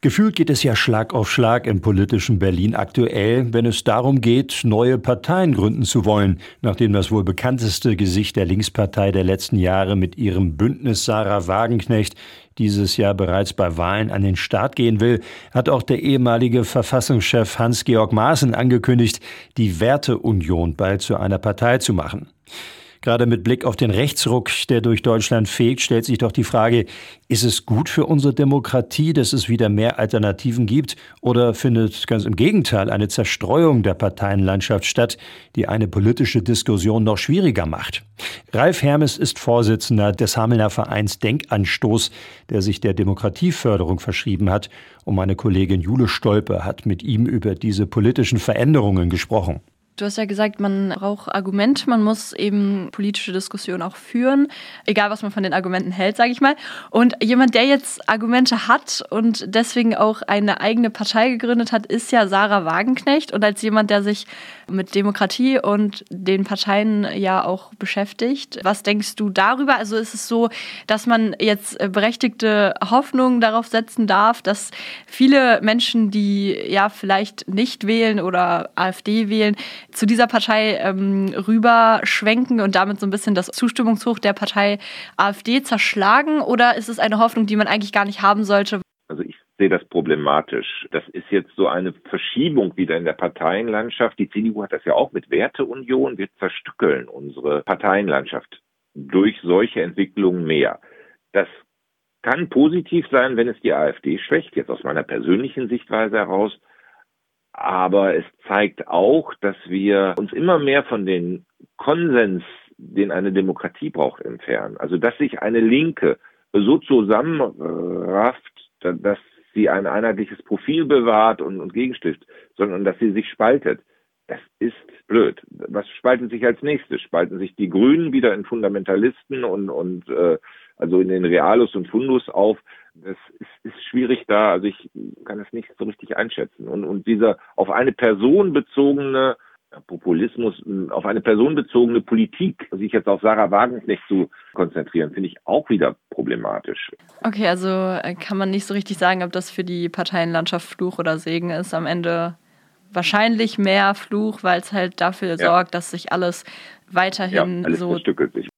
Gefühlt geht es ja Schlag auf Schlag im politischen Berlin aktuell, wenn es darum geht, neue Parteien gründen zu wollen, nachdem das wohl bekannteste Gesicht der Linkspartei der letzten Jahre mit ihrem Bündnis Sarah Wagenknecht dieses Jahr bereits bei Wahlen an den Start gehen will, hat auch der ehemalige Verfassungschef Hans-Georg Maaßen angekündigt, die Werteunion bald zu einer Partei zu machen. Gerade mit Blick auf den Rechtsruck, der durch Deutschland fegt, stellt sich doch die Frage, ist es gut für unsere Demokratie, dass es wieder mehr Alternativen gibt? Oder findet ganz im Gegenteil eine Zerstreuung der Parteienlandschaft statt, die eine politische Diskussion noch schwieriger macht? Ralf Hermes ist Vorsitzender des Hamelner Vereins Denkanstoß, der sich der Demokratieförderung verschrieben hat. Und meine Kollegin Jule Stolpe hat mit ihm über diese politischen Veränderungen gesprochen. Du hast ja gesagt, man braucht Argumente, man muss eben politische Diskussionen auch führen, egal was man von den Argumenten hält, sage ich mal. Und jemand, der jetzt Argumente hat und deswegen auch eine eigene Partei gegründet hat, ist ja Sarah Wagenknecht. Und als jemand, der sich mit Demokratie und den Parteien ja auch beschäftigt, was denkst du darüber? Also ist es so, dass man jetzt berechtigte Hoffnungen darauf setzen darf, dass viele Menschen, die ja vielleicht nicht wählen oder AfD wählen, zu dieser Partei ähm, rüberschwenken und damit so ein bisschen das Zustimmungshoch der Partei AfD zerschlagen? Oder ist es eine Hoffnung, die man eigentlich gar nicht haben sollte? Also ich sehe das problematisch. Das ist jetzt so eine Verschiebung wieder in der Parteienlandschaft. Die CDU hat das ja auch mit Werteunion. Wir zerstückeln unsere Parteienlandschaft durch solche Entwicklungen mehr. Das kann positiv sein, wenn es die AfD schwächt, jetzt aus meiner persönlichen Sichtweise heraus. Aber es zeigt auch, dass wir uns immer mehr von den Konsens, den eine Demokratie braucht, entfernen. Also dass sich eine Linke so zusammenrafft, dass sie ein einheitliches Profil bewahrt und, und gegenstiftet, sondern dass sie sich spaltet. Das ist blöd. Was spaltet sich als nächstes? Spalten sich die Grünen wieder in Fundamentalisten und, und äh, also in den Realus und Fundus auf. Das ist, ist schwierig da. Also ich kann es nicht so richtig einschätzen. Und, und dieser auf eine Person bezogene Populismus, auf eine personenbezogene Politik, sich jetzt auf Sarah Wagenknecht zu konzentrieren, finde ich auch wieder problematisch. Okay, also äh, kann man nicht so richtig sagen, ob das für die Parteienlandschaft Fluch oder Segen ist. Am Ende wahrscheinlich mehr Fluch, weil es halt dafür ja. sorgt, dass sich alles weiterhin ja, alles so sich.